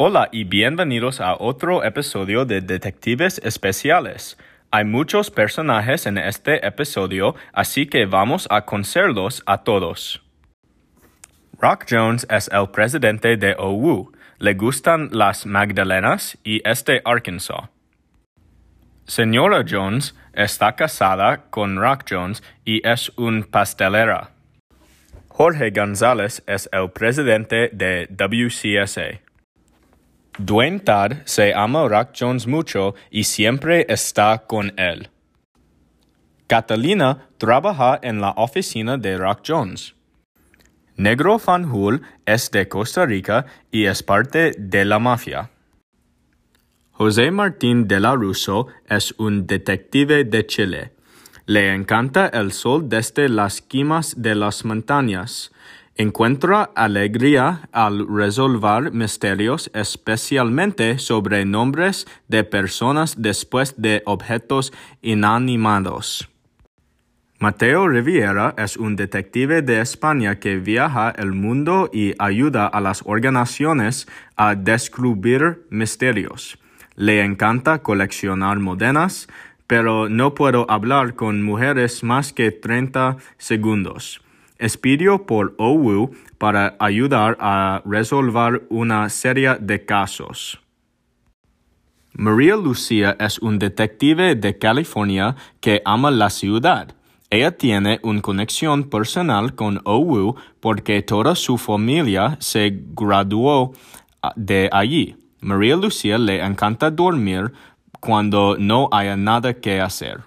Hola y bienvenidos a otro episodio de Detectives Especiales. Hay muchos personajes en este episodio, así que vamos a conocerlos a todos. Rock Jones es el presidente de OWU. Le gustan las Magdalenas y es de Arkansas. Señora Jones está casada con Rock Jones y es un pastelera. Jorge González es el presidente de WCSA. Dwayne Todd se ama a Rock Jones mucho y siempre está con él. Catalina trabaja en la oficina de Rock Jones. Negro Fanjul es de Costa Rica y es parte de la mafia. José Martín de la Russo es un detective de Chile. Le encanta el sol desde las cimas de las montañas. Encuentra alegría al resolver misterios, especialmente sobre nombres de personas después de objetos inanimados. Mateo Riviera es un detective de España que viaja el mundo y ayuda a las organizaciones a descubrir misterios. Le encanta coleccionar modenas, pero no puedo hablar con mujeres más que 30 segundos. Espidio por OWU para ayudar a resolver una serie de casos. María Lucía es un detective de California que ama la ciudad. Ella tiene una conexión personal con OWU porque toda su familia se graduó ah, de allí. María Lucía le encanta dormir cuando no haya nada que hacer.